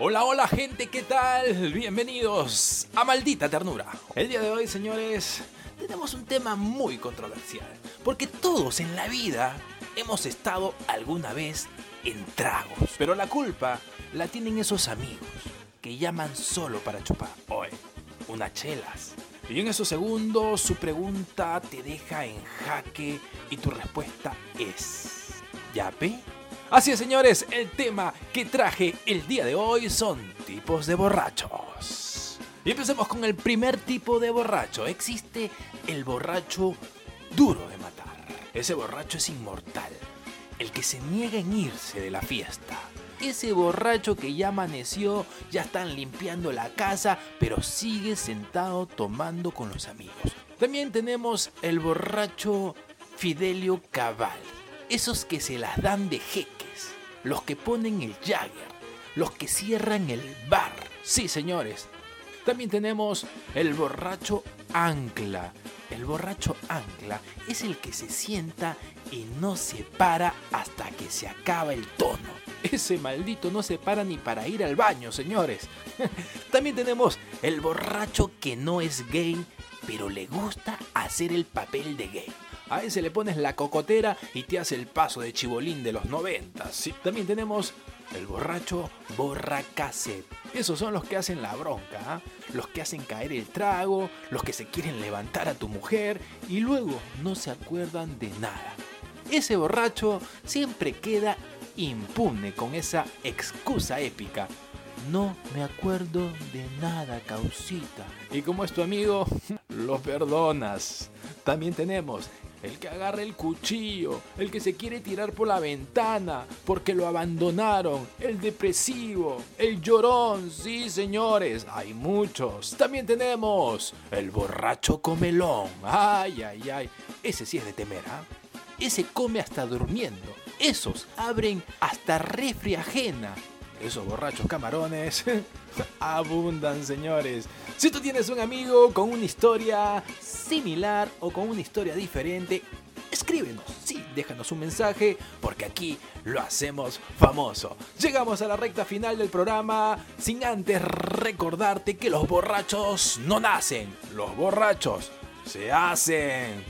Hola, hola gente, ¿qué tal? Bienvenidos a Maldita Ternura. El día de hoy, señores, tenemos un tema muy controversial, porque todos en la vida hemos estado alguna vez en tragos, pero la culpa la tienen esos amigos que llaman solo para chupar. Hoy, unas chelas. Y en esos segundos su pregunta te deja en jaque y tu respuesta es... ¿Yape? Así es, señores, el tema que traje el día de hoy son tipos de borrachos. Y empecemos con el primer tipo de borracho. Existe el borracho duro de matar. Ese borracho es inmortal. El que se niega en irse de la fiesta. Ese borracho que ya amaneció, ya están limpiando la casa, pero sigue sentado tomando con los amigos. También tenemos el borracho Fidelio Cavalli. Esos que se las dan de jeques, los que ponen el Jagger, los que cierran el bar. Sí, señores. También tenemos el borracho ancla. El borracho ancla es el que se sienta y no se para hasta que se acaba el tono. Ese maldito no se para ni para ir al baño, señores. También tenemos el borracho que no es gay, pero le gusta hacer el papel de gay. A ese le pones la cocotera y te hace el paso de chibolín de los noventas. Sí. También tenemos el borracho borracaset. Esos son los que hacen la bronca, ¿ah? los que hacen caer el trago, los que se quieren levantar a tu mujer y luego no se acuerdan de nada. Ese borracho siempre queda impune con esa excusa épica. No me acuerdo de nada, causita. Y como es tu amigo, lo perdonas. También tenemos el que agarra el cuchillo, el que se quiere tirar por la ventana porque lo abandonaron, el depresivo, el llorón, sí señores, hay muchos. También tenemos el borracho comelón, ay, ay, ay, ese sí es de temer, ¿ah? Ese come hasta durmiendo, esos abren hasta refri ajena. Esos borrachos camarones abundan, señores. Si tú tienes un amigo con una historia similar o con una historia diferente, escríbenos, sí, déjanos un mensaje, porque aquí lo hacemos famoso. Llegamos a la recta final del programa, sin antes recordarte que los borrachos no nacen, los borrachos se hacen.